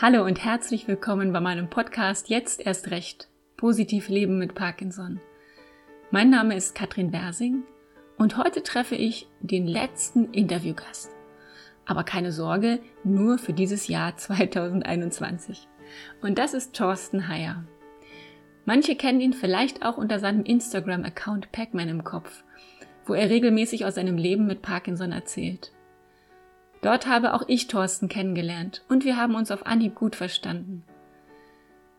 Hallo und herzlich willkommen bei meinem Podcast Jetzt erst recht. Positiv Leben mit Parkinson. Mein Name ist Katrin Wersing und heute treffe ich den letzten Interviewgast. Aber keine Sorge, nur für dieses Jahr 2021. Und das ist Thorsten Heyer. Manche kennen ihn vielleicht auch unter seinem Instagram-Account Pacman im Kopf, wo er regelmäßig aus seinem Leben mit Parkinson erzählt. Dort habe auch ich Thorsten kennengelernt und wir haben uns auf Anhieb gut verstanden.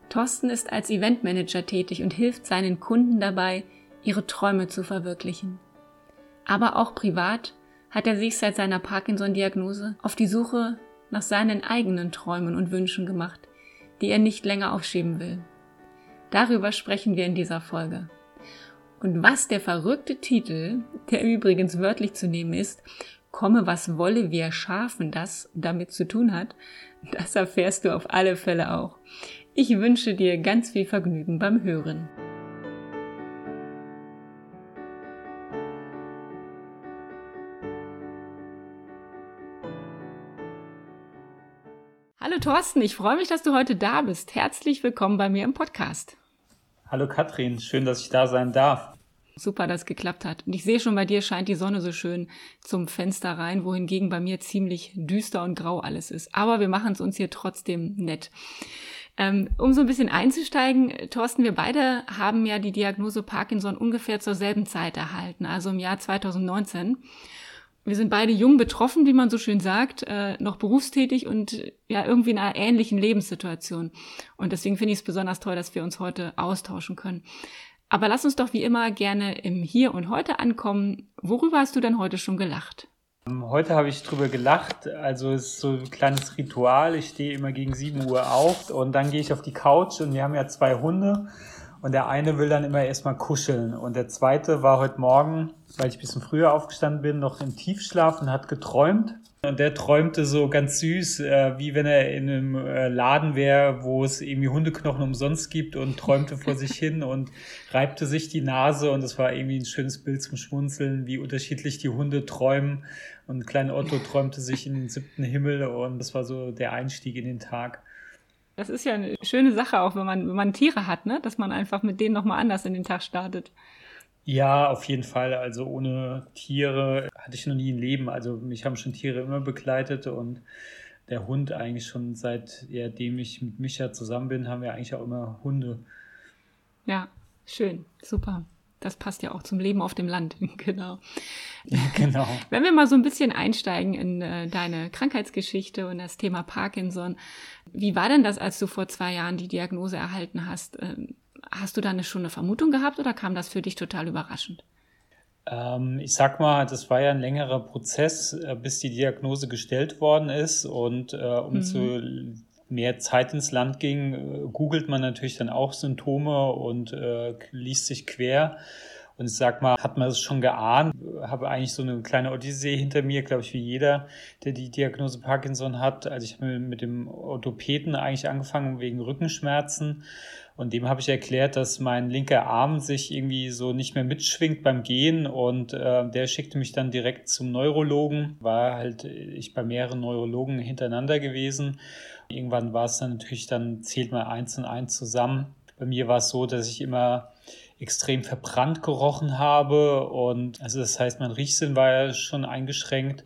Thorsten ist als Eventmanager tätig und hilft seinen Kunden dabei, ihre Träume zu verwirklichen. Aber auch privat hat er sich seit seiner Parkinson-Diagnose auf die Suche nach seinen eigenen Träumen und Wünschen gemacht, die er nicht länger aufschieben will. Darüber sprechen wir in dieser Folge. Und was der verrückte Titel, der übrigens wörtlich zu nehmen ist, komme, was wolle, wir schaffen das damit zu tun hat, das erfährst du auf alle Fälle auch. Ich wünsche dir ganz viel Vergnügen beim Hören. Hallo Thorsten, ich freue mich, dass du heute da bist. Herzlich willkommen bei mir im Podcast. Hallo Katrin, schön, dass ich da sein darf. Super, dass es geklappt hat. Und ich sehe schon, bei dir scheint die Sonne so schön zum Fenster rein, wohingegen bei mir ziemlich düster und grau alles ist. Aber wir machen es uns hier trotzdem nett. Ähm, um so ein bisschen einzusteigen, Thorsten, wir beide haben ja die Diagnose Parkinson ungefähr zur selben Zeit erhalten, also im Jahr 2019. Wir sind beide jung betroffen, wie man so schön sagt, äh, noch berufstätig und ja irgendwie in einer ähnlichen Lebenssituation. Und deswegen finde ich es besonders toll, dass wir uns heute austauschen können. Aber lass uns doch wie immer gerne im Hier und Heute ankommen. Worüber hast du denn heute schon gelacht? Ähm, heute habe ich drüber gelacht. Also es ist so ein kleines Ritual. Ich stehe immer gegen 7 Uhr auf und dann gehe ich auf die Couch und wir haben ja zwei Hunde. Und der eine will dann immer erstmal kuscheln. Und der zweite war heute Morgen, weil ich ein bisschen früher aufgestanden bin, noch im Tiefschlaf und hat geträumt. Und der träumte so ganz süß, äh, wie wenn er in einem äh, Laden wäre, wo es irgendwie Hundeknochen umsonst gibt und träumte vor sich hin und reibte sich die Nase. Und es war irgendwie ein schönes Bild zum Schmunzeln, wie unterschiedlich die Hunde träumen. Und klein Otto träumte sich in den siebten Himmel und das war so der Einstieg in den Tag. Das ist ja eine schöne Sache, auch wenn man, wenn man Tiere hat, ne? dass man einfach mit denen nochmal anders in den Tag startet. Ja, auf jeden Fall. Also ohne Tiere hatte ich noch nie ein Leben. Also mich haben schon Tiere immer begleitet und der Hund eigentlich schon seitdem ich mit Micha zusammen bin, haben wir eigentlich auch immer Hunde. Ja, schön, super. Das passt ja auch zum Leben auf dem Land, genau. Genau. Wenn wir mal so ein bisschen einsteigen in äh, deine Krankheitsgeschichte und das Thema Parkinson, wie war denn das, als du vor zwei Jahren die Diagnose erhalten hast? Ähm, Hast du da schon eine Vermutung gehabt oder kam das für dich total überraschend? Ähm, ich sag mal, das war ja ein längerer Prozess, äh, bis die Diagnose gestellt worden ist. Und äh, umso mhm. mehr Zeit ins Land ging, äh, googelt man natürlich dann auch Symptome und äh, liest sich quer. Und ich sag mal, hat man es schon geahnt, habe eigentlich so eine kleine Odyssee hinter mir, glaube ich, wie jeder, der die Diagnose Parkinson hat. Also ich habe mit dem Orthopäden eigentlich angefangen wegen Rückenschmerzen und dem habe ich erklärt, dass mein linker Arm sich irgendwie so nicht mehr mitschwingt beim Gehen. Und äh, der schickte mich dann direkt zum Neurologen. War halt ich bei mehreren Neurologen hintereinander gewesen. Irgendwann war es dann natürlich, dann zählt man eins und eins zusammen. Bei mir war es so, dass ich immer extrem verbrannt gerochen habe. Und also das heißt, mein Riechsinn war ja schon eingeschränkt.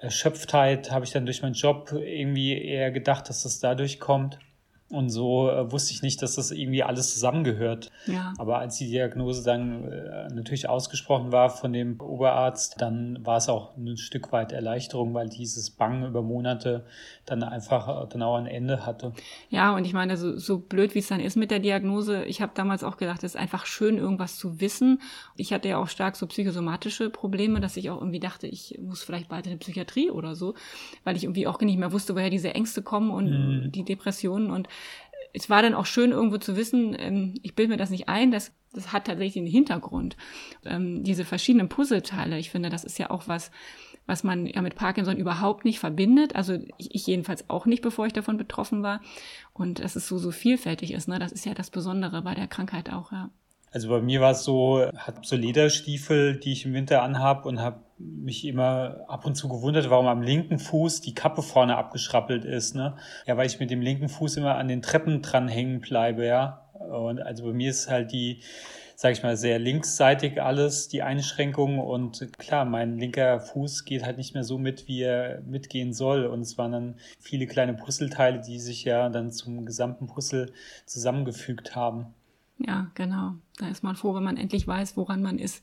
Erschöpftheit habe ich dann durch meinen Job irgendwie eher gedacht, dass das dadurch kommt. Und so äh, wusste ich nicht, dass das irgendwie alles zusammengehört. Ja. Aber als die Diagnose dann äh, natürlich ausgesprochen war von dem Oberarzt, dann war es auch ein Stück weit Erleichterung, weil dieses Bangen über Monate dann einfach dann auch ein Ende hatte. Ja, und ich meine, so, so blöd wie es dann ist mit der Diagnose, ich habe damals auch gedacht, es ist einfach schön, irgendwas zu wissen. Ich hatte ja auch stark so psychosomatische Probleme, dass ich auch irgendwie dachte, ich muss vielleicht bald in die Psychiatrie oder so, weil ich irgendwie auch nicht mehr wusste, woher diese Ängste kommen und mhm. die Depressionen und es war dann auch schön irgendwo zu wissen, ähm, ich bilde mir das nicht ein, das, das hat tatsächlich einen Hintergrund. Ähm, diese verschiedenen Puzzleteile, ich finde, das ist ja auch was, was man ja mit Parkinson überhaupt nicht verbindet. Also ich, ich jedenfalls auch nicht, bevor ich davon betroffen war. Und dass es so, so vielfältig ist, ne? Das ist ja das Besondere bei der Krankheit auch, ja. Also bei mir war es so, habe so Lederstiefel, die ich im Winter anhab und habe mich immer ab und zu gewundert, warum am linken Fuß die Kappe vorne abgeschrappelt ist. Ne? Ja, weil ich mit dem linken Fuß immer an den Treppen dran hängen bleibe, ja. Und also bei mir ist halt die, sage ich mal, sehr linksseitig alles, die Einschränkung. Und klar, mein linker Fuß geht halt nicht mehr so mit, wie er mitgehen soll. Und es waren dann viele kleine Puzzleteile, die sich ja dann zum gesamten Puzzle zusammengefügt haben. Ja, genau. Da ist man froh, wenn man endlich weiß, woran man ist.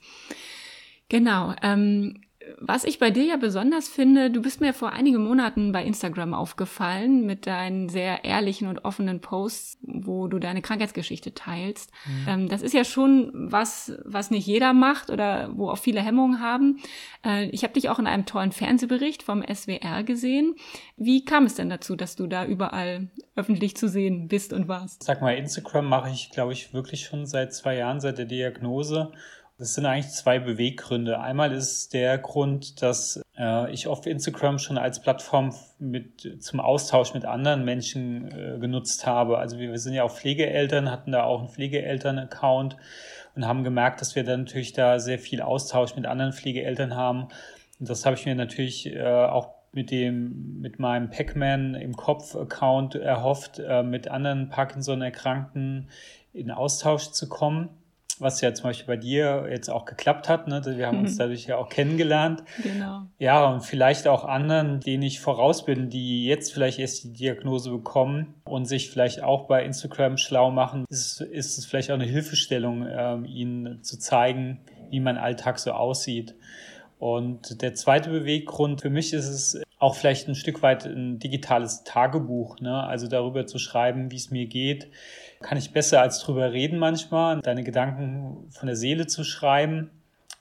Genau. Ähm, was ich bei dir ja besonders finde, du bist mir vor einigen Monaten bei Instagram aufgefallen mit deinen sehr ehrlichen und offenen Posts, wo du deine Krankheitsgeschichte teilst. Mhm. Ähm, das ist ja schon was, was nicht jeder macht oder wo auch viele Hemmungen haben. Äh, ich habe dich auch in einem tollen Fernsehbericht vom SWR gesehen. Wie kam es denn dazu, dass du da überall öffentlich zu sehen bist und warst? Sag mal, Instagram mache ich, glaube ich, wirklich schon seit zwei Jahren, seit der Diagnose. Das sind eigentlich zwei Beweggründe. Einmal ist der Grund, dass äh, ich auf Instagram schon als Plattform mit, zum Austausch mit anderen Menschen äh, genutzt habe. Also wir, wir sind ja auch Pflegeeltern, hatten da auch einen Pflegeeltern-Account und haben gemerkt, dass wir dann natürlich da sehr viel Austausch mit anderen Pflegeeltern haben. Und das habe ich mir natürlich äh, auch mit dem, mit meinem Pac-Man im Kopf-Account erhofft, äh, mit anderen Parkinson-Erkrankten in Austausch zu kommen was ja zum Beispiel bei dir jetzt auch geklappt hat. Ne? Wir haben uns dadurch ja auch kennengelernt. Genau. Ja, und vielleicht auch anderen, denen ich voraus bin, die jetzt vielleicht erst die Diagnose bekommen und sich vielleicht auch bei Instagram schlau machen, ist, ist es vielleicht auch eine Hilfestellung, ähm, ihnen zu zeigen, wie mein Alltag so aussieht. Und der zweite Beweggrund für mich ist es auch vielleicht ein Stück weit ein digitales Tagebuch, ne? also darüber zu schreiben, wie es mir geht, kann ich besser als drüber reden manchmal, deine Gedanken von der Seele zu schreiben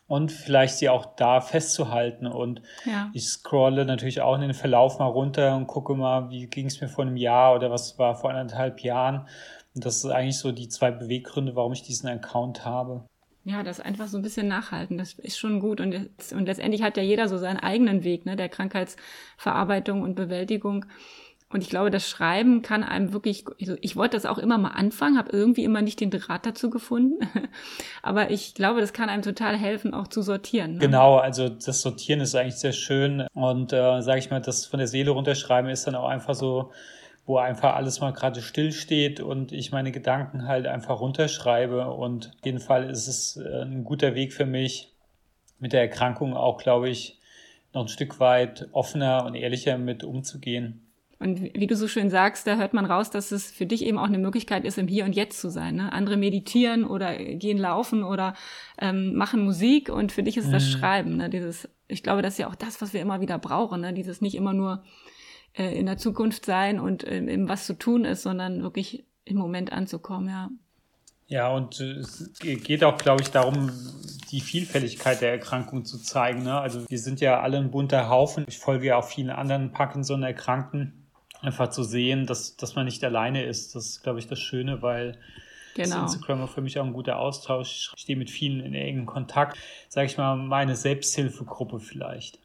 und vielleicht sie auch da festzuhalten. Und ja. ich scrolle natürlich auch in den Verlauf mal runter und gucke mal, wie ging es mir vor einem Jahr oder was war vor anderthalb Jahren. Und das sind eigentlich so die zwei Beweggründe, warum ich diesen Account habe. Ja, das einfach so ein bisschen nachhalten, das ist schon gut. Und, und letztendlich hat ja jeder so seinen eigenen Weg, ne, der Krankheitsverarbeitung und Bewältigung. Und ich glaube, das Schreiben kann einem wirklich, also ich wollte das auch immer mal anfangen, habe irgendwie immer nicht den Draht dazu gefunden. Aber ich glaube, das kann einem total helfen, auch zu sortieren. Ne? Genau, also das Sortieren ist eigentlich sehr schön. Und äh, sage ich mal, das von der Seele runterschreiben ist dann auch einfach so, wo einfach alles mal gerade still steht und ich meine Gedanken halt einfach runterschreibe. Und auf jeden Fall ist es äh, ein guter Weg für mich, mit der Erkrankung auch, glaube ich, noch ein Stück weit offener und ehrlicher mit umzugehen. Und wie du so schön sagst, da hört man raus, dass es für dich eben auch eine Möglichkeit ist, im Hier und Jetzt zu sein. Ne? Andere meditieren oder gehen laufen oder ähm, machen Musik und für dich ist mhm. das Schreiben. Ne? Dieses, ich glaube, das ist ja auch das, was wir immer wieder brauchen. Ne? Dieses nicht immer nur äh, in der Zukunft sein und äh, eben was zu tun ist, sondern wirklich im Moment anzukommen, ja. Ja, und äh, es geht auch, glaube ich, darum, die Vielfältigkeit der Erkrankung zu zeigen. Ne? Also wir sind ja alle ein bunter Haufen. Ich folge ja auch vielen anderen Parkinson-Erkrankten einfach zu sehen, dass, dass man nicht alleine ist. Das ist, glaube ich, das Schöne, weil genau. Instagram war für mich auch ein guter Austausch. Ich stehe mit vielen in engem Kontakt. Sage ich mal, meine Selbsthilfegruppe vielleicht.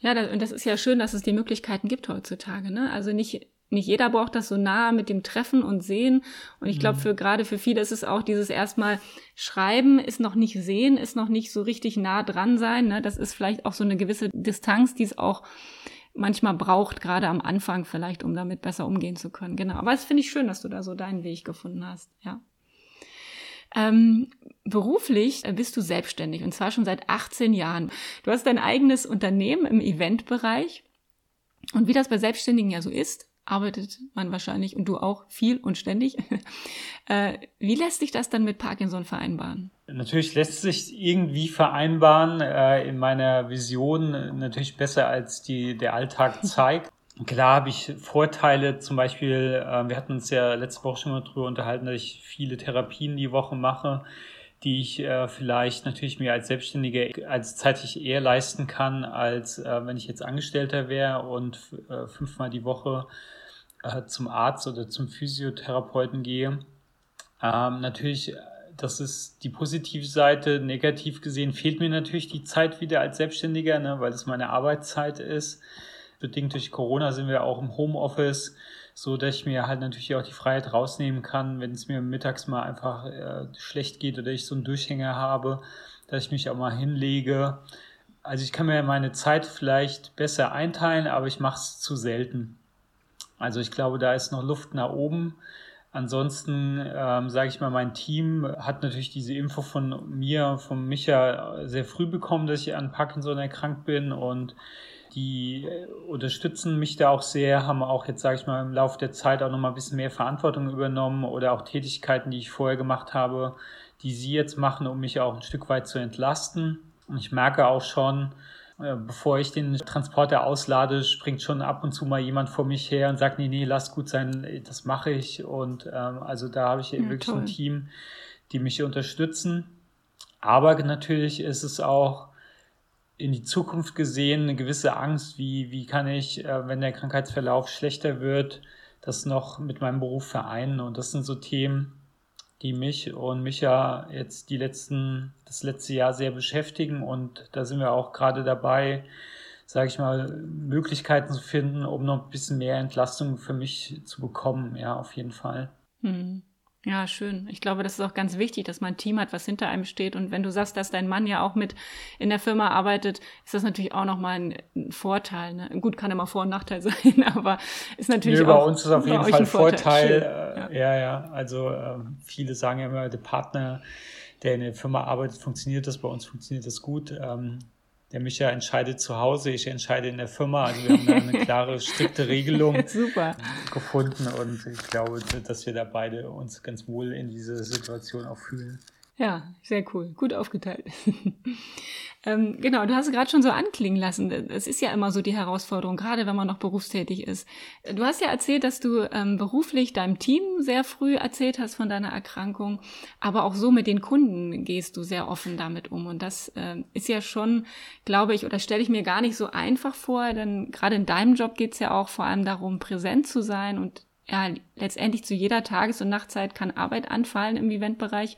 Ja, das, und das ist ja schön, dass es die Möglichkeiten gibt heutzutage. Ne? Also nicht nicht jeder braucht das so nah mit dem Treffen und Sehen. Und ich glaube, mhm. für gerade für viele ist es auch dieses erstmal Schreiben ist noch nicht sehen, ist noch nicht so richtig nah dran sein. Ne? Das ist vielleicht auch so eine gewisse Distanz, die es auch manchmal braucht, gerade am Anfang vielleicht, um damit besser umgehen zu können. Genau. Aber es finde ich schön, dass du da so deinen Weg gefunden hast. Ja. Ähm, beruflich bist du selbstständig und zwar schon seit 18 Jahren. Du hast dein eigenes Unternehmen im Eventbereich. Und wie das bei Selbstständigen ja so ist, arbeitet man wahrscheinlich und du auch viel und ständig. äh, wie lässt sich das dann mit Parkinson vereinbaren? Natürlich lässt sich irgendwie vereinbaren, äh, in meiner Vision natürlich besser als die, der Alltag zeigt. Klar habe ich Vorteile, zum Beispiel, äh, wir hatten uns ja letzte Woche schon mal drüber unterhalten, dass ich viele Therapien die Woche mache, die ich äh, vielleicht natürlich mir als Selbstständiger als zeitlich eher leisten kann, als äh, wenn ich jetzt Angestellter wäre und äh, fünfmal die Woche äh, zum Arzt oder zum Physiotherapeuten gehe. Ähm, natürlich, das ist die positive Seite. Negativ gesehen fehlt mir natürlich die Zeit wieder als Selbstständiger, ne, weil es meine Arbeitszeit ist. Bedingt durch Corona sind wir auch im Homeoffice, so dass ich mir halt natürlich auch die Freiheit rausnehmen kann, wenn es mir mittags mal einfach äh, schlecht geht oder ich so einen Durchhänger habe, dass ich mich auch mal hinlege Also ich kann mir meine Zeit vielleicht besser einteilen, aber ich mache es zu selten. Also ich glaube, da ist noch Luft nach oben. Ansonsten ähm, sage ich mal, mein Team hat natürlich diese Info von mir, von Micha sehr früh bekommen, dass ich an Parkinson erkrankt bin und die unterstützen mich da auch sehr, haben auch jetzt, sage ich mal, im Laufe der Zeit auch nochmal ein bisschen mehr Verantwortung übernommen oder auch Tätigkeiten, die ich vorher gemacht habe, die sie jetzt machen, um mich auch ein Stück weit zu entlasten. Und ich merke auch schon, äh, bevor ich den Transporter auslade, springt schon ab und zu mal jemand vor mich her und sagt, nee, nee, lass gut sein, das mache ich. Und ähm, also da habe ich ja, wirklich toll. ein Team, die mich unterstützen. Aber natürlich ist es auch in die Zukunft gesehen eine gewisse Angst, wie, wie kann ich, äh, wenn der Krankheitsverlauf schlechter wird, das noch mit meinem Beruf vereinen. Und das sind so Themen, die mich und mich ja jetzt die letzten, das letzte Jahr sehr beschäftigen. Und da sind wir auch gerade dabei, sage ich mal, Möglichkeiten zu finden, um noch ein bisschen mehr Entlastung für mich zu bekommen. Ja, auf jeden Fall. Hm. Ja, schön. Ich glaube, das ist auch ganz wichtig, dass man ein Team hat, was hinter einem steht. Und wenn du sagst, dass dein Mann ja auch mit in der Firma arbeitet, ist das natürlich auch nochmal ein, Vorteil. Ne? Gut, kann immer Vor- und Nachteil sein, aber ist natürlich Nö, auch. Bei uns ist auf jeden Fall ein Vorteil. Vorteil. Ja. ja, ja. Also äh, viele sagen ja immer, der Partner, der in der Firma arbeitet, funktioniert das. Bei uns funktioniert das gut. Ähm, der Micha entscheidet zu Hause, ich entscheide in der Firma. Also wir haben da eine klare, strikte Regelung gefunden und ich glaube, dass wir da beide uns ganz wohl in dieser Situation auch fühlen. Ja, sehr cool. Gut aufgeteilt. ähm, genau, du hast es gerade schon so anklingen lassen. Es ist ja immer so die Herausforderung, gerade wenn man noch berufstätig ist. Du hast ja erzählt, dass du ähm, beruflich deinem Team sehr früh erzählt hast von deiner Erkrankung, aber auch so mit den Kunden gehst du sehr offen damit um. Und das äh, ist ja schon, glaube ich, oder stelle ich mir gar nicht so einfach vor, denn gerade in deinem Job geht es ja auch vor allem darum, präsent zu sein und ja, letztendlich zu jeder Tages- und Nachtzeit kann Arbeit anfallen im Eventbereich.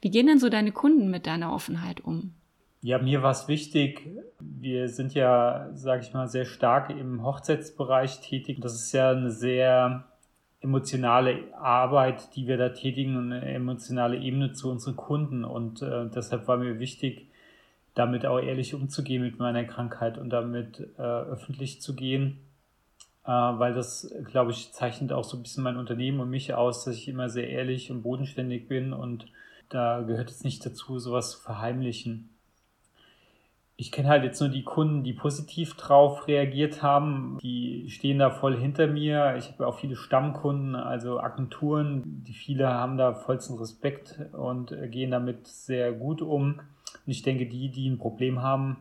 Wie gehen denn so deine Kunden mit deiner Offenheit um? Ja, mir war es wichtig. Wir sind ja, sage ich mal, sehr stark im Hochzeitsbereich tätig. Das ist ja eine sehr emotionale Arbeit, die wir da tätigen und eine emotionale Ebene zu unseren Kunden. Und äh, deshalb war mir wichtig, damit auch ehrlich umzugehen mit meiner Krankheit und damit äh, öffentlich zu gehen, äh, weil das, glaube ich, zeichnet auch so ein bisschen mein Unternehmen und mich aus, dass ich immer sehr ehrlich und bodenständig bin und da gehört es nicht dazu, sowas zu verheimlichen. Ich kenne halt jetzt nur die Kunden, die positiv drauf reagiert haben. Die stehen da voll hinter mir. Ich habe auch viele Stammkunden, also Agenturen. Die viele haben da vollsten Respekt und gehen damit sehr gut um. Und ich denke, die, die ein Problem haben,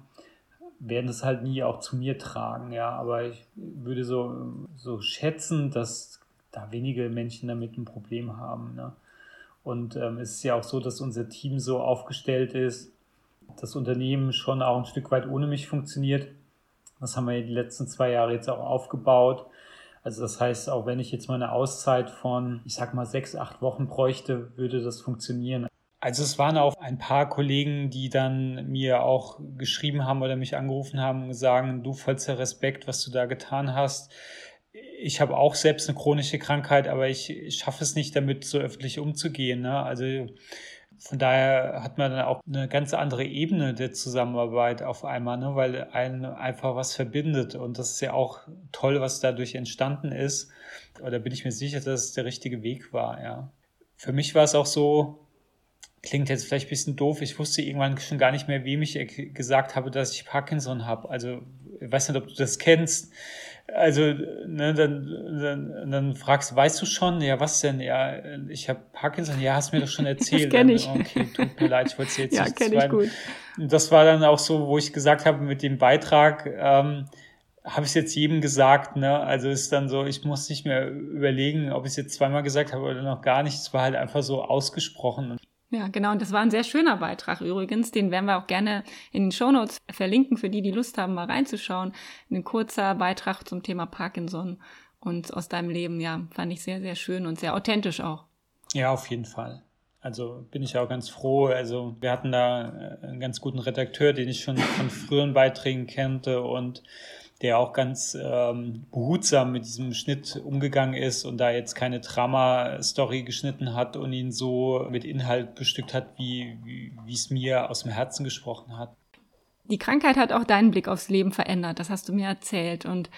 werden es halt nie auch zu mir tragen. Ja, aber ich würde so, so schätzen, dass da wenige Menschen damit ein Problem haben. Ne? Und ähm, es ist ja auch so, dass unser Team so aufgestellt ist, das Unternehmen schon auch ein Stück weit ohne mich funktioniert. Das haben wir die letzten zwei Jahre jetzt auch aufgebaut. Also das heißt, auch wenn ich jetzt mal eine Auszeit von, ich sag mal, sechs, acht Wochen bräuchte, würde das funktionieren. Also es waren auch ein paar Kollegen, die dann mir auch geschrieben haben oder mich angerufen haben und sagen, du vollster Respekt, was du da getan hast ich habe auch selbst eine chronische Krankheit, aber ich, schaffe es nicht, damit so öffentlich umzugehen. Ne? Also von daher hat man dann auch eine ganz andere Ebene der Zusammenarbeit auf einmal, ne? weil einen einfach was verbindet. Und das ist ja auch toll, was dadurch entstanden ist. Oder bin ich mir sicher, dass es der richtige Weg war, ja. Für mich war es auch so, klingt jetzt vielleicht ein bisschen doof, ich wusste irgendwann schon gar nicht mehr, wem ich gesagt habe, dass ich Parkinson habe. Also, ich weiß nicht, ob du das kennst also, ne, dann, dann, dann fragst du, weißt du schon? Ja, was denn? Ja, ich habe Parkinson. Ja, hast mir doch schon erzählt. Das kenne ich. Okay, tut mir leid, ich wollte es jetzt ja, nicht kenne ich gut. Das war dann auch so, wo ich gesagt habe, mit dem Beitrag, ähm, habe ich es jetzt jedem gesagt, ne? Also ist dann so, ich muss nicht mehr überlegen, ob ich es jetzt zweimal gesagt habe oder noch gar nicht. Es war halt einfach so ausgesprochen. Ja, genau. Und das war ein sehr schöner Beitrag übrigens. Den werden wir auch gerne in den Shownotes verlinken, für die, die Lust haben, mal reinzuschauen. Ein kurzer Beitrag zum Thema Parkinson und aus deinem Leben. Ja, fand ich sehr, sehr schön und sehr authentisch auch. Ja, auf jeden Fall. Also bin ich auch ganz froh. Also wir hatten da äh, einen ganz guten Redakteur, den ich schon von früheren Beiträgen kannte und der auch ganz ähm, behutsam mit diesem Schnitt umgegangen ist und da jetzt keine Drama-Story geschnitten hat und ihn so mit Inhalt bestückt hat, wie, es mir aus dem Herzen gesprochen hat. Die Krankheit hat auch deinen Blick aufs Leben verändert, das hast du mir erzählt. Und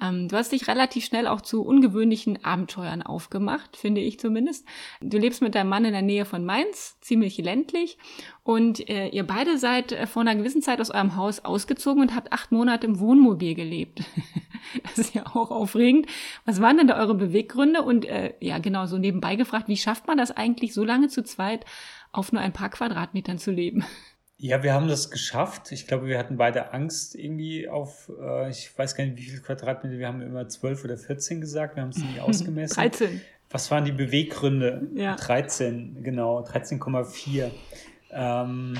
ähm, du hast dich relativ schnell auch zu ungewöhnlichen Abenteuern aufgemacht, finde ich zumindest. Du lebst mit deinem Mann in der Nähe von Mainz, ziemlich ländlich. Und äh, ihr beide seid äh, vor einer gewissen Zeit aus eurem Haus ausgezogen und habt acht Monate im Wohnmobil gelebt. das ist ja auch aufregend. Was waren denn da eure Beweggründe? Und äh, ja, genau, so nebenbei gefragt, wie schafft man das eigentlich, so lange zu zweit auf nur ein paar Quadratmetern zu leben? Ja, wir haben das geschafft. Ich glaube, wir hatten beide Angst irgendwie auf, äh, ich weiß gar nicht, wie viele Quadratmeter, wir haben immer 12 oder 14 gesagt, wir haben es nie ausgemessen. 13. Was waren die Beweggründe? Ja. 13, genau, 13,4. Ähm,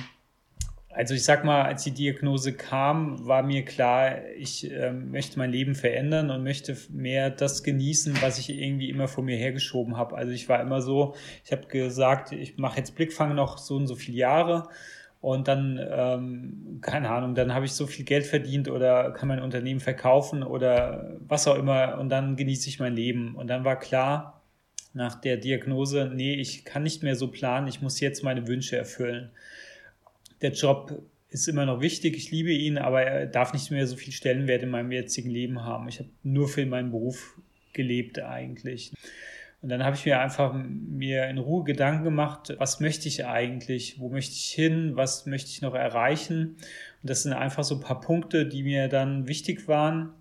also ich sag mal, als die Diagnose kam, war mir klar, ich äh, möchte mein Leben verändern und möchte mehr das genießen, was ich irgendwie immer vor mir hergeschoben habe. Also ich war immer so, ich habe gesagt, ich mache jetzt Blickfang noch so und so viele Jahre und dann, ähm, keine Ahnung, dann habe ich so viel Geld verdient oder kann mein Unternehmen verkaufen oder was auch immer und dann genieße ich mein Leben. Und dann war klar nach der Diagnose, nee, ich kann nicht mehr so planen, ich muss jetzt meine Wünsche erfüllen. Der Job ist immer noch wichtig, ich liebe ihn, aber er darf nicht mehr so viel Stellenwert in meinem jetzigen Leben haben. Ich habe nur für meinen Beruf gelebt eigentlich. Und dann habe ich mir einfach mir in Ruhe Gedanken gemacht, was möchte ich eigentlich, wo möchte ich hin, was möchte ich noch erreichen. Und das sind einfach so ein paar Punkte, die mir dann wichtig waren.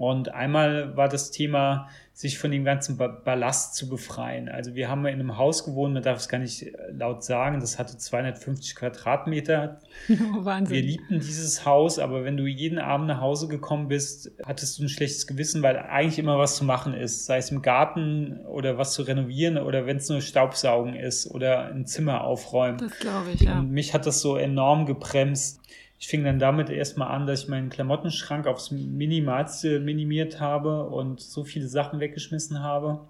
Und einmal war das Thema, sich von dem ganzen Ballast zu befreien. Also wir haben in einem Haus gewohnt, man darf es gar nicht äh, laut sagen, das hatte 250 Quadratmeter. Oh, Wahnsinn. Wir liebten dieses Haus, aber wenn du jeden Abend nach Hause gekommen bist, hattest du ein schlechtes Gewissen, weil eigentlich immer was zu machen ist, sei es im Garten oder was zu renovieren oder wenn es nur Staubsaugen ist oder ein Zimmer aufräumen. Das glaube ich, ja. Und mich hat das so enorm gebremst. Ich fing dann damit erstmal an, dass ich meinen Klamottenschrank aufs Minimalste minimiert habe und so viele Sachen weggeschmissen habe.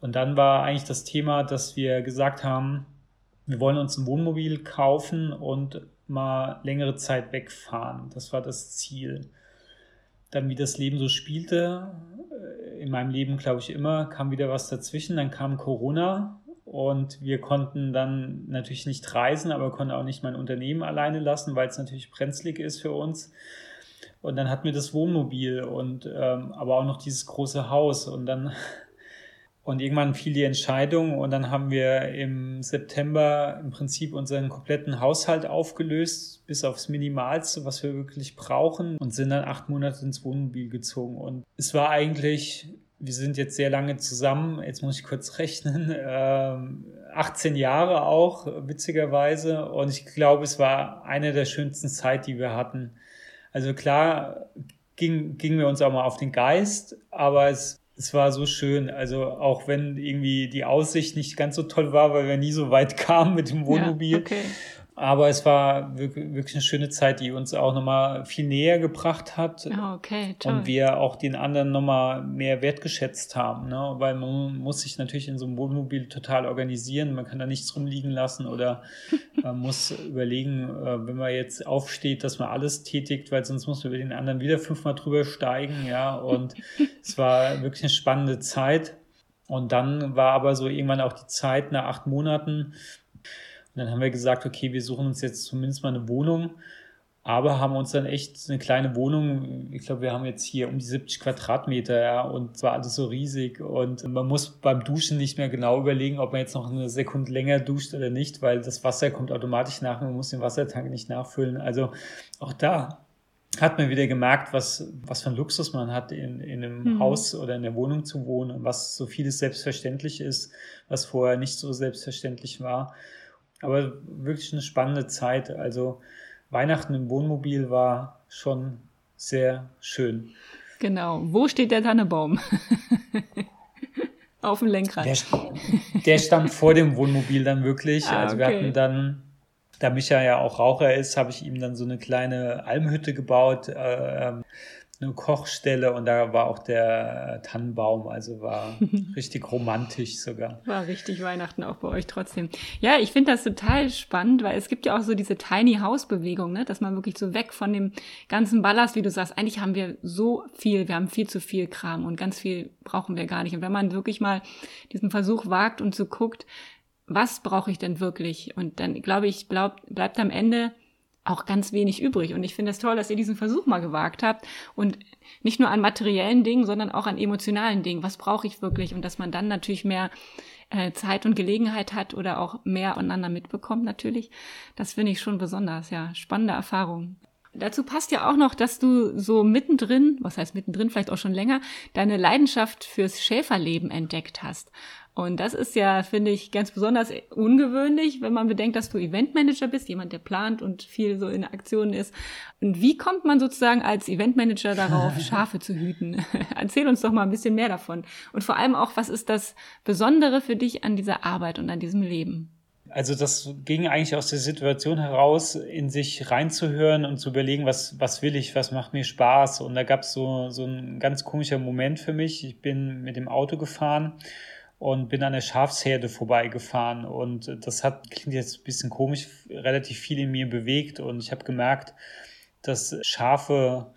Und dann war eigentlich das Thema, dass wir gesagt haben, wir wollen uns ein Wohnmobil kaufen und mal längere Zeit wegfahren. Das war das Ziel. Dann, wie das Leben so spielte, äh, in meinem Leben glaube ich immer, kam wieder was dazwischen. Dann kam Corona und wir konnten dann natürlich nicht reisen, aber konnten auch nicht mein Unternehmen alleine lassen, weil es natürlich brenzlig ist für uns. Und dann hatten wir das Wohnmobil und ähm, aber auch noch dieses große Haus. Und dann und irgendwann fiel die Entscheidung und dann haben wir im September im Prinzip unseren kompletten Haushalt aufgelöst, bis aufs Minimalste, was wir wirklich brauchen und sind dann acht Monate ins Wohnmobil gezogen. Und es war eigentlich wir sind jetzt sehr lange zusammen, jetzt muss ich kurz rechnen, ähm, 18 Jahre auch, witzigerweise. Und ich glaube, es war eine der schönsten Zeit, die wir hatten. Also klar ging, gingen wir uns auch mal auf den Geist, aber es, es war so schön. Also auch wenn irgendwie die Aussicht nicht ganz so toll war, weil wir nie so weit kamen mit dem Wohnmobil. Ja, okay. Aber es war wirklich eine schöne Zeit, die uns auch nochmal viel näher gebracht hat. Oh, okay, toll. Und wir auch den anderen nochmal mehr wertgeschätzt haben. Ne? Weil man muss sich natürlich in so einem Wohnmobil total organisieren. Man kann da nichts rumliegen lassen oder man muss überlegen, äh, wenn man jetzt aufsteht, dass man alles tätigt, weil sonst muss man über den anderen wieder fünfmal drüber steigen. Ja, und es war wirklich eine spannende Zeit. Und dann war aber so irgendwann auch die Zeit nach acht Monaten, und dann haben wir gesagt, okay, wir suchen uns jetzt zumindest mal eine Wohnung, aber haben uns dann echt eine kleine Wohnung, ich glaube, wir haben jetzt hier um die 70 Quadratmeter, ja, und zwar alles so riesig und man muss beim Duschen nicht mehr genau überlegen, ob man jetzt noch eine Sekunde länger duscht oder nicht, weil das Wasser kommt automatisch nach, man muss den Wassertank nicht nachfüllen. Also auch da hat man wieder gemerkt, was, was für ein Luxus man hat, in, in einem mhm. Haus oder in der Wohnung zu wohnen und was so vieles selbstverständlich ist, was vorher nicht so selbstverständlich war. Aber wirklich eine spannende Zeit. Also Weihnachten im Wohnmobil war schon sehr schön. Genau. Wo steht der Tannebaum? Auf dem Lenkrad. Der, der, stand vor dem Wohnmobil dann wirklich. Ah, also wir hatten dann, da Micha ja auch Raucher ist, habe ich ihm dann so eine kleine Almhütte gebaut. Äh, ähm, eine Kochstelle und da war auch der Tannenbaum, also war richtig romantisch sogar. War richtig Weihnachten auch bei euch trotzdem. Ja, ich finde das total spannend, weil es gibt ja auch so diese Tiny House Bewegung, ne, dass man wirklich so weg von dem ganzen Ballast, wie du sagst, eigentlich haben wir so viel, wir haben viel zu viel Kram und ganz viel brauchen wir gar nicht. Und wenn man wirklich mal diesen Versuch wagt und so guckt, was brauche ich denn wirklich? Und dann glaube ich, bleib, bleibt am Ende auch ganz wenig übrig. Und ich finde es toll, dass ihr diesen Versuch mal gewagt habt und nicht nur an materiellen Dingen, sondern auch an emotionalen Dingen. Was brauche ich wirklich? Und dass man dann natürlich mehr äh, Zeit und Gelegenheit hat oder auch mehr voneinander mitbekommt natürlich. Das finde ich schon besonders, ja. Spannende Erfahrung. Dazu passt ja auch noch, dass du so mittendrin, was heißt mittendrin, vielleicht auch schon länger, deine Leidenschaft fürs Schäferleben entdeckt hast. Und das ist ja, finde ich, ganz besonders ungewöhnlich, wenn man bedenkt, dass du Eventmanager bist, jemand, der plant und viel so in Aktionen ist. Und wie kommt man sozusagen als Eventmanager darauf, Schafe zu hüten? Erzähl uns doch mal ein bisschen mehr davon. Und vor allem auch, was ist das Besondere für dich an dieser Arbeit und an diesem Leben? Also das ging eigentlich aus der Situation heraus, in sich reinzuhören und zu überlegen, was, was will ich, was macht mir Spaß. Und da gab es so, so ein ganz komischer Moment für mich. Ich bin mit dem Auto gefahren und bin an der Schafsherde vorbeigefahren. Und das hat, klingt jetzt ein bisschen komisch, relativ viel in mir bewegt. Und ich habe gemerkt, dass Schafe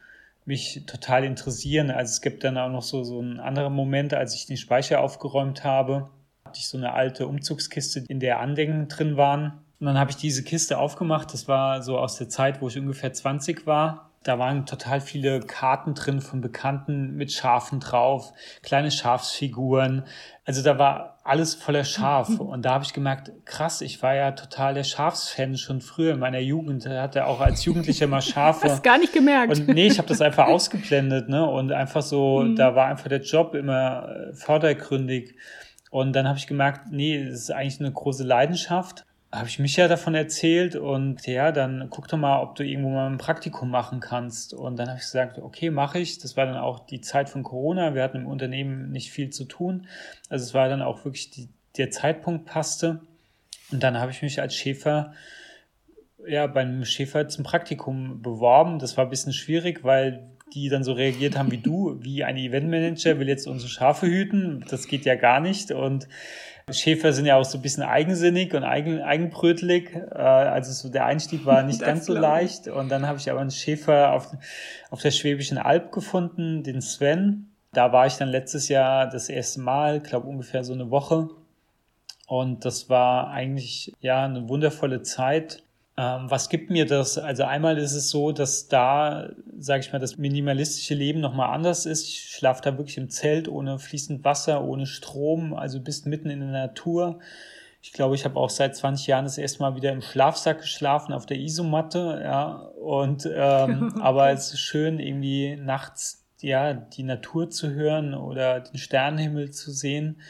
mich total interessieren. Also es gibt dann auch noch so, so einen anderen Moment, als ich den Speicher aufgeräumt habe, hatte ich so eine alte Umzugskiste, in der Andenken drin waren. Und dann habe ich diese Kiste aufgemacht. Das war so aus der Zeit, wo ich ungefähr 20 war. Da waren total viele Karten drin von Bekannten mit Schafen drauf, kleine Schafsfiguren. Also da war alles voller Schaf. Und da habe ich gemerkt, krass, ich war ja total der Schafsfan schon früher in meiner Jugend. Da hatte auch als Jugendlicher mal Schafe. Hast gar nicht gemerkt. Und nee, ich habe das einfach ausgeblendet, ne? Und einfach so, mhm. da war einfach der Job immer äh, vordergründig. Und dann habe ich gemerkt, nee, das ist eigentlich eine große Leidenschaft habe ich mich ja davon erzählt und ja, dann guck doch mal, ob du irgendwo mal ein Praktikum machen kannst. Und dann habe ich gesagt, okay, mache ich. Das war dann auch die Zeit von Corona. Wir hatten im Unternehmen nicht viel zu tun. Also es war dann auch wirklich die, der Zeitpunkt passte. Und dann habe ich mich als Schäfer ja, beim Schäfer zum Praktikum beworben. Das war ein bisschen schwierig, weil die dann so reagiert haben wie du, wie ein Eventmanager will jetzt unsere Schafe hüten. Das geht ja gar nicht. Und Schäfer sind ja auch so ein bisschen eigensinnig und eigen, eigenbrötelig. Äh, also so der Einstieg war nicht ganz so leicht. Und dann habe ich aber einen Schäfer auf, auf der Schwäbischen Alb gefunden, den Sven. Da war ich dann letztes Jahr das erste Mal, glaube ungefähr so eine Woche. Und das war eigentlich ja eine wundervolle Zeit. Ähm, was gibt mir das? Also einmal ist es so, dass da, sage ich mal, das minimalistische Leben nochmal anders ist. Ich schlafe da wirklich im Zelt ohne fließend Wasser, ohne Strom, also bist mitten in der Natur. Ich glaube, ich habe auch seit 20 Jahren das erste Mal wieder im Schlafsack geschlafen auf der Isomatte, ja. Und ähm, aber es ist schön, irgendwie nachts ja die Natur zu hören oder den Sternenhimmel zu sehen.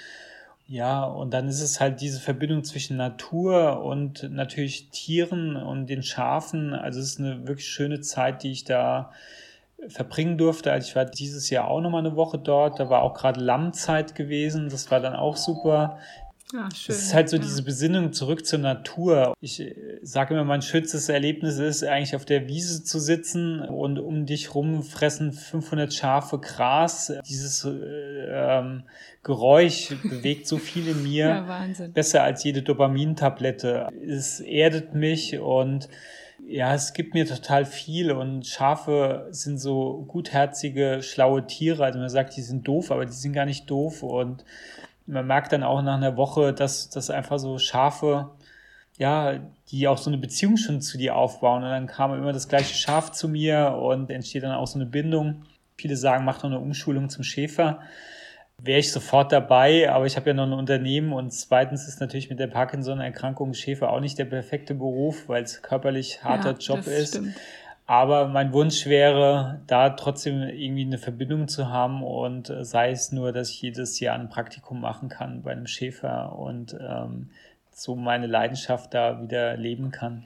Ja, und dann ist es halt diese Verbindung zwischen Natur und natürlich Tieren und den Schafen. Also es ist eine wirklich schöne Zeit, die ich da verbringen durfte. Also ich war dieses Jahr auch nochmal eine Woche dort. Da war auch gerade Lammzeit gewesen. Das war dann auch super. Ah, schön. Es ist halt so ja. diese Besinnung zurück zur Natur. Ich äh, sage immer, mein schönstes Erlebnis ist eigentlich auf der Wiese zu sitzen und um dich rum fressen 500 Schafe Gras. Dieses äh, ähm, Geräusch bewegt so viel in mir. ja, Wahnsinn. Besser als jede Dopamintablette. Es erdet mich und ja, es gibt mir total viel und Schafe sind so gutherzige, schlaue Tiere. Also man sagt, die sind doof, aber die sind gar nicht doof und man merkt dann auch nach einer Woche, dass, dass einfach so Schafe, ja, die auch so eine Beziehung schon zu dir aufbauen. Und dann kam immer das gleiche Schaf zu mir und entsteht dann auch so eine Bindung. Viele sagen, mach doch eine Umschulung zum Schäfer. Wäre ich sofort dabei, aber ich habe ja noch ein Unternehmen und zweitens ist natürlich mit der Parkinson-Erkrankung Schäfer auch nicht der perfekte Beruf, weil es körperlich harter ja, Job ist. Stimmt. Aber mein Wunsch wäre, da trotzdem irgendwie eine Verbindung zu haben und äh, sei es nur, dass ich jedes Jahr ein Praktikum machen kann bei einem Schäfer und ähm, so meine Leidenschaft da wieder leben kann.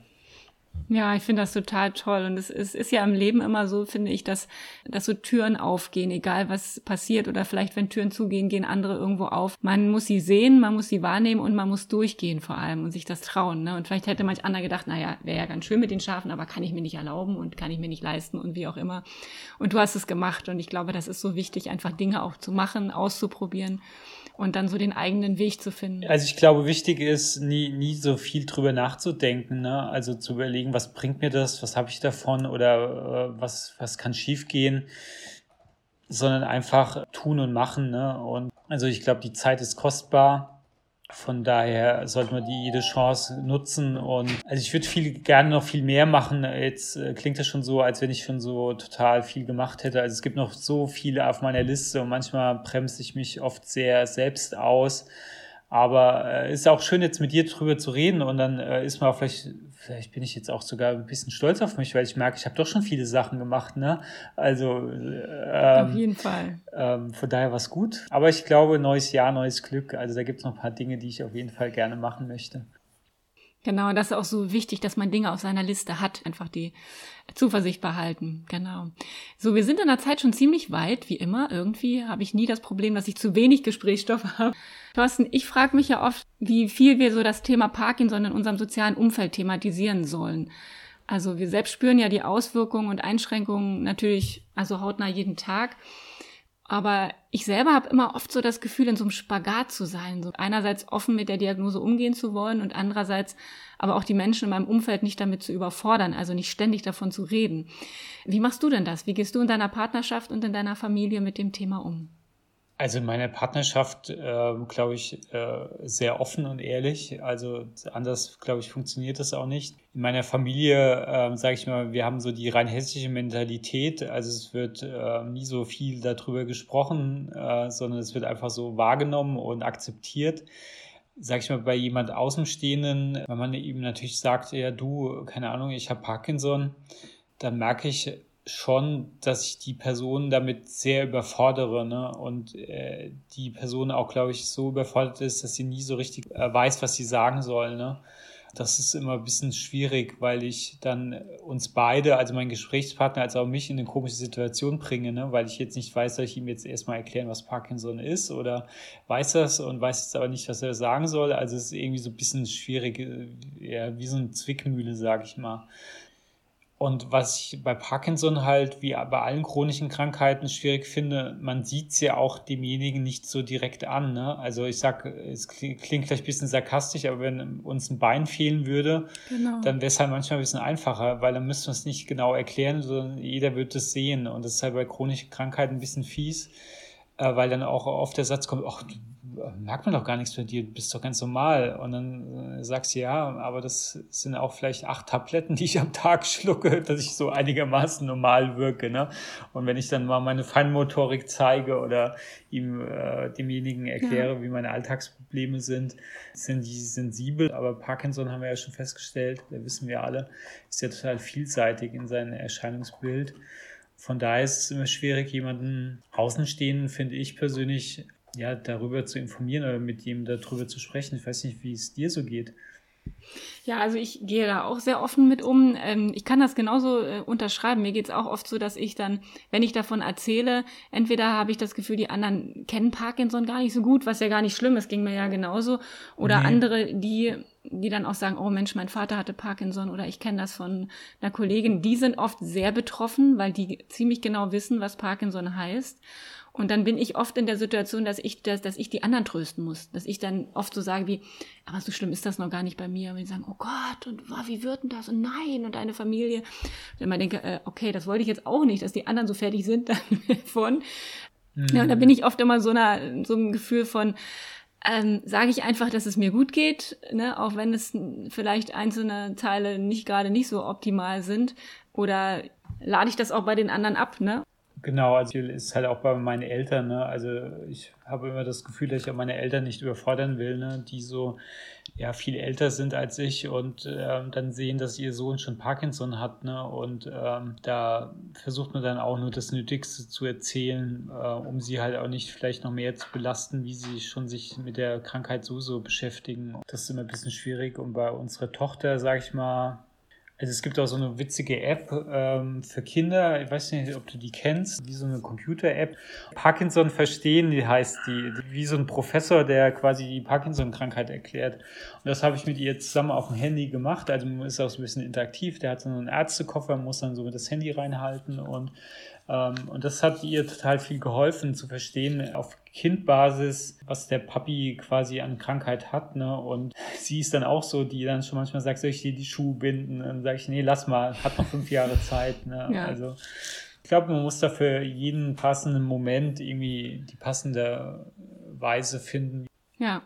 Ja, ich finde das total toll. Und es ist, ist ja im Leben immer so, finde ich, dass, dass so Türen aufgehen, egal was passiert oder vielleicht, wenn Türen zugehen, gehen andere irgendwo auf. Man muss sie sehen, man muss sie wahrnehmen und man muss durchgehen vor allem und sich das trauen. Ne? Und vielleicht hätte manch anderer gedacht, naja, wäre ja ganz schön mit den Schafen, aber kann ich mir nicht erlauben und kann ich mir nicht leisten und wie auch immer. Und du hast es gemacht und ich glaube, das ist so wichtig, einfach Dinge auch zu machen, auszuprobieren und dann so den eigenen Weg zu finden. Also ich glaube, wichtig ist, nie, nie so viel drüber nachzudenken, ne? Also zu überlegen, was bringt mir das, was habe ich davon oder äh, was, was kann schiefgehen, sondern einfach tun und machen, ne? Und also ich glaube, die Zeit ist kostbar Von daher sollte man die jede Chance nutzen. Und also ich würde viel gerne noch viel mehr machen. Jetzt äh, klingt das schon so, als wenn ich schon so total viel gemacht hätte. Also es gibt noch so viele auf meiner Liste und manchmal bremse ich mich oft sehr selbst aus. Aber äh, ist auch schön, jetzt mit dir drüber zu reden und dann äh, ist man auch vielleicht, vielleicht bin ich jetzt auch sogar ein bisschen stolz auf mich, weil ich merke, ich habe doch schon viele Sachen gemacht, ne? Also ähm, auf jeden Fall. Ähm, von daher war es gut. Aber ich glaube, neues Jahr, neues Glück. Also da gibt es noch ein paar Dinge, die ich auf jeden Fall gerne machen möchte. Genau, das ist auch so wichtig, dass man Dinge auf seiner Liste hat, einfach die Zuversicht behalten. Genau. So, wir sind in der Zeit schon ziemlich weit, wie immer. Irgendwie habe ich nie das Problem, dass ich zu wenig Gesprächsstoff habe. Thorsten, ich frage mich ja oft, wie viel wir so das Thema Parkinson in unserem sozialen Umfeld thematisieren sollen. Also wir selbst spüren ja die Auswirkungen und Einschränkungen natürlich, also hautnah jeden Tag. Aber ich selber habe immer oft so das Gefühl, in so einem Spagat zu sein. So einerseits offen mit der Diagnose umgehen zu wollen und andererseits aber auch die Menschen in meinem Umfeld nicht damit zu überfordern, also nicht ständig davon zu reden. Wie machst du denn das? Wie gehst du in deiner Partnerschaft und in deiner Familie mit dem Thema um? Also in meiner Partnerschaft, äh, glaube ich, äh, sehr offen und ehrlich. Also anders, glaube ich, funktioniert das auch nicht. In meiner Familie, äh, sage ich mal, wir haben so die rein hessische Mentalität. Also es wird äh, nie so viel darüber gesprochen, äh, sondern es wird einfach so wahrgenommen und akzeptiert. Sag ich mal, bei jemand Außenstehenden, wenn man ihm natürlich sagt, ja du, keine Ahnung, ich habe Parkinson, dann merke ich, schon, dass ich die Person damit sehr überfordere ne? und äh, die Person auch, glaube ich, so überfordert ist, dass sie nie so richtig äh, weiß, was sie sagen soll. Ne? Das ist immer ein bisschen schwierig, weil ich dann uns beide, also meinen Gesprächspartner, als auch mich in eine komische Situation bringe, ne? weil ich jetzt nicht weiß, soll ich ihm jetzt erstmal erklären, was Parkinson ist oder weiß das und weiß jetzt aber nicht, was er sagen soll. Also es ist irgendwie so ein bisschen schwierig, äh, ja, wie so eine Zwickmühle, sage ich mal. Und was ich bei Parkinson halt, wie bei allen chronischen Krankheiten, schwierig finde, man sieht es ja auch demjenigen nicht so direkt an. Ne? Also ich sag, es klingt vielleicht ein bisschen sarkastisch, aber wenn uns ein Bein fehlen würde, genau. dann wäre es halt manchmal ein bisschen einfacher, weil dann müssten wir es nicht genau erklären, sondern jeder wird es sehen. Und das ist halt bei chronischen Krankheiten ein bisschen fies, äh, weil dann auch oft der Satz kommt, ach, merkt man doch gar nichts bei dir, du bist doch ganz normal. Und dann äh, sagst du, ja, aber das sind auch vielleicht acht Tabletten, die ich am Tag schlucke, dass ich so einigermaßen normal wirke. Ne? Und wenn ich dann mal meine Feinmotorik zeige oder ihm äh, demjenigen erkläre, ja. wie meine Alltagsprobleme sind, sind die sensibel. Aber Parkinson haben wir ja schon festgestellt, da wissen wir alle, ist ja total vielseitig in seinem Erscheinungsbild. Von daher ist es immer schwierig, jemanden außenstehenden, finde ich persönlich, ja, darüber zu informieren oder mit ihm darüber zu sprechen. Ich weiß nicht, wie es dir so geht. Ja, also ich gehe da auch sehr offen mit um. Ähm, ich kann das genauso äh, unterschreiben. Mir geht es auch oft so, dass ich dann, wenn ich davon erzähle, entweder habe ich das Gefühl, die anderen kennen Parkinson gar nicht so gut, was ja gar nicht schlimm ist, ging mir ja genauso. Oder nee. andere, die, die dann auch sagen, oh Mensch, mein Vater hatte Parkinson oder ich kenne das von einer Kollegin. Die sind oft sehr betroffen, weil die ziemlich genau wissen, was Parkinson heißt. Und dann bin ich oft in der Situation, dass ich, dass, dass ich die anderen trösten muss. Dass ich dann oft so sage wie, aber so schlimm ist das noch gar nicht bei mir. Und die sagen, oh Gott, und wow, wie wird denn das? Und nein, und deine Familie. Dann mal denke, äh, okay, das wollte ich jetzt auch nicht, dass die anderen so fertig sind davon. Mhm. Ja, und da bin ich oft immer so, einer, so einem Gefühl von, ähm, sage ich einfach, dass es mir gut geht, ne? auch wenn es vielleicht einzelne Teile nicht gerade nicht so optimal sind. Oder lade ich das auch bei den anderen ab, ne? Genau, also ist halt auch bei meinen Eltern, ne? Also ich habe immer das Gefühl, dass ich auch meine Eltern nicht überfordern will, ne? Die so ja viel älter sind als ich und ähm, dann sehen, dass ihr Sohn schon Parkinson hat, ne? Und ähm, da versucht man dann auch nur das Nötigste zu erzählen, äh, um sie halt auch nicht vielleicht noch mehr zu belasten, wie sie schon sich mit der Krankheit so so beschäftigen. Das ist immer ein bisschen schwierig und bei unserer Tochter, sag ich mal, also es gibt auch so eine witzige App ähm, für Kinder, ich weiß nicht, ob du die kennst, wie so eine Computer-App. Parkinson verstehen, die heißt die, wie so ein Professor, der quasi die Parkinson-Krankheit erklärt. Und das habe ich mit ihr zusammen auf dem Handy gemacht. Also ist auch so ein bisschen interaktiv. Der hat so einen Ärztekoffer, muss dann so mit das Handy reinhalten und und das hat ihr total viel geholfen zu verstehen auf Kindbasis, was der Papi quasi an Krankheit hat. Ne? Und sie ist dann auch so, die dann schon manchmal sagt, soll ich dir die Schuhe binden? Und dann sage ich, nee, lass mal, hat noch fünf Jahre Zeit. Ne? Ja. Also ich glaube, man muss dafür jeden passenden Moment irgendwie die passende Weise finden. Ja,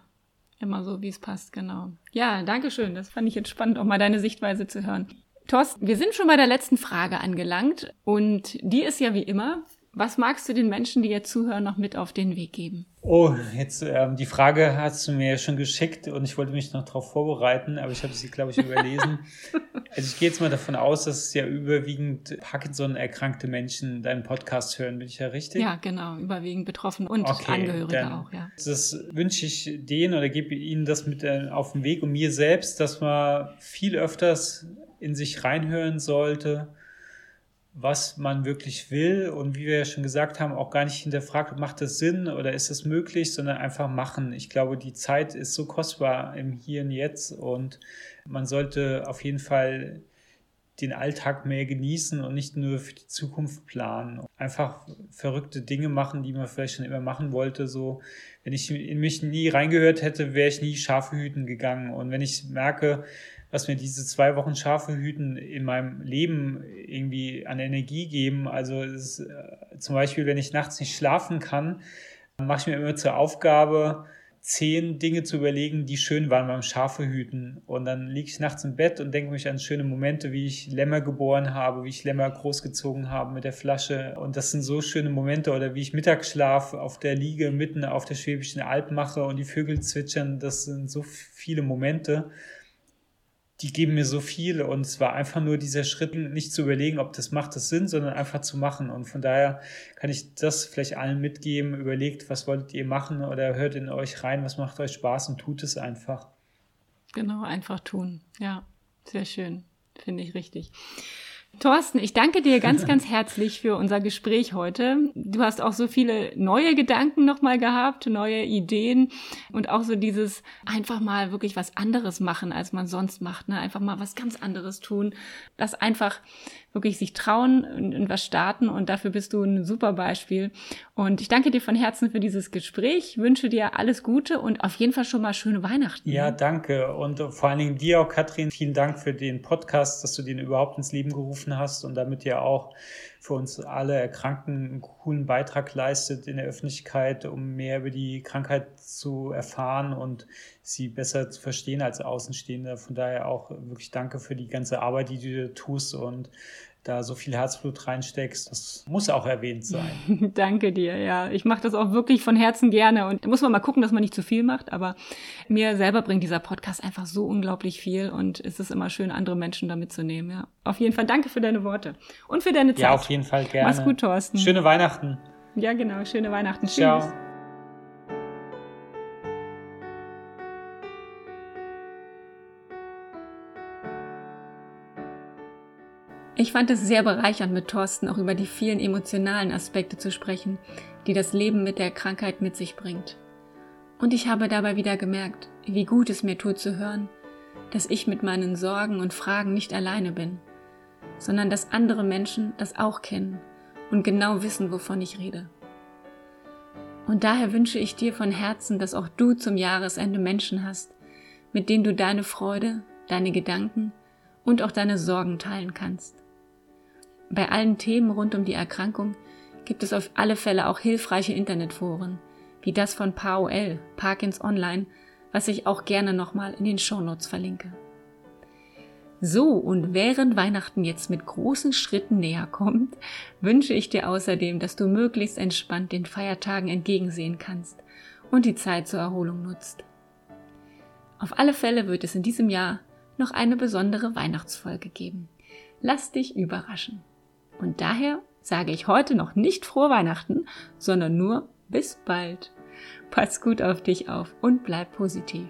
Immer so, wie es passt, genau. Ja, danke schön. Das fand ich jetzt spannend, auch mal deine Sichtweise zu hören. Thorsten, wir sind schon bei der letzten Frage angelangt und die ist ja wie immer, was magst du den Menschen, die jetzt zuhören, noch mit auf den Weg geben? Oh, jetzt ähm, die Frage hast du mir ja schon geschickt und ich wollte mich noch darauf vorbereiten, aber ich habe sie, glaube ich, überlesen. also ich gehe jetzt mal davon aus, dass es ja überwiegend Parkinson-erkrankte Menschen deinen Podcast hören. Bin ich ja richtig? Ja, genau, überwiegend Betroffene und okay, Angehörige auch, ja. Das wünsche ich denen oder gebe ihnen das mit äh, auf den Weg und mir selbst, dass man viel öfters in sich reinhören sollte was man wirklich will und wie wir ja schon gesagt haben, auch gar nicht hinterfragt, macht das Sinn oder ist es möglich, sondern einfach machen. Ich glaube, die Zeit ist so kostbar im Hier und Jetzt und man sollte auf jeden Fall den Alltag mehr genießen und nicht nur für die Zukunft planen. Einfach verrückte Dinge machen, die man vielleicht schon immer machen wollte. So, wenn ich in mich nie reingehört hätte, wäre ich nie Schafe hüten gegangen. Und wenn ich merke, was mir diese zwei Wochen Schafe hüten in meinem Leben irgendwie an Energie geben. Also ist, äh, zum Beispiel, wenn ich nachts nicht schlafen kann, mache ich mir immer zur Aufgabe, zehn Dinge zu überlegen, die schön waren beim Schafe hüten. Und dann liege ich nachts im Bett und denke mich an schöne Momente, wie ich Lämmer geboren habe, wie ich Lämmer großgezogen habe mit der Flasche. Und das sind so schöne Momente. Oder wie ich Mittagsschlaf auf der Liege mitten auf der Schwäbischen Alb mache und die Vögel zwitschern. Das sind so viele Momente die geben mir so viel und es war einfach nur dieser Schritt, nicht zu überlegen, ob das macht das Sinn, sondern einfach zu machen. Und von daher kann ich das vielleicht allen mitgeben. Überlegt, was wolltet ihr machen oder hört in euch rein, was macht euch Spaß und tut es einfach. Genau, einfach tun. Ja, sehr schön. Finde ich richtig. Thorsten, ich danke dir ganz, ganz herzlich für unser Gespräch heute. Du hast auch so viele neue Gedanken nochmal gehabt, neue Ideen und auch so dieses einfach mal wirklich was anderes machen, als man sonst macht. Ne? Einfach mal was ganz anderes tun. Das einfach wirklich sich trauen und, und was starten und dafür bist du ein super Beispiel. Und ich danke dir von Herzen für dieses Gespräch, wünsche dir alles Gute und auf jeden Fall schon mal schöne Weihnachten. Ja, danke und vor allen Dingen dir auch, Katrin, vielen Dank für den Podcast, dass du den überhaupt ins Leben gerufen hast und damit ja auch für uns alle Erkrankten einen coolen Beitrag leistet in der Öffentlichkeit, um mehr über die Krankheit zu erfahren und sie besser zu verstehen als Außenstehende. Von daher auch wirklich danke für die ganze Arbeit, die du tust und da so viel Herzblut reinsteckst. Das muss auch erwähnt sein. Danke dir, ja. Ich mache das auch wirklich von Herzen gerne und da muss man mal gucken, dass man nicht zu viel macht, aber mir selber bringt dieser Podcast einfach so unglaublich viel und es ist immer schön, andere Menschen da mitzunehmen, ja. Auf jeden Fall danke für deine Worte und für deine Zeit. Ja, auf jeden Fall gerne. Mach's gut, Thorsten. Schöne Weihnachten. Ja, genau. Schöne Weihnachten. Ciao. Tschüss. Ich fand es sehr bereichernd, mit Thorsten auch über die vielen emotionalen Aspekte zu sprechen, die das Leben mit der Krankheit mit sich bringt. Und ich habe dabei wieder gemerkt, wie gut es mir tut zu hören, dass ich mit meinen Sorgen und Fragen nicht alleine bin, sondern dass andere Menschen das auch kennen und genau wissen, wovon ich rede. Und daher wünsche ich dir von Herzen, dass auch du zum Jahresende Menschen hast, mit denen du deine Freude, deine Gedanken und auch deine Sorgen teilen kannst. Bei allen Themen rund um die Erkrankung gibt es auf alle Fälle auch hilfreiche Internetforen, wie das von PAOL, Parkins Online, was ich auch gerne nochmal in den Shownotes verlinke. So, und während Weihnachten jetzt mit großen Schritten näher kommt, wünsche ich dir außerdem, dass du möglichst entspannt den Feiertagen entgegensehen kannst und die Zeit zur Erholung nutzt. Auf alle Fälle wird es in diesem Jahr noch eine besondere Weihnachtsfolge geben. Lass dich überraschen. Und daher sage ich heute noch nicht frohe Weihnachten, sondern nur bis bald. Pass gut auf dich auf und bleib positiv.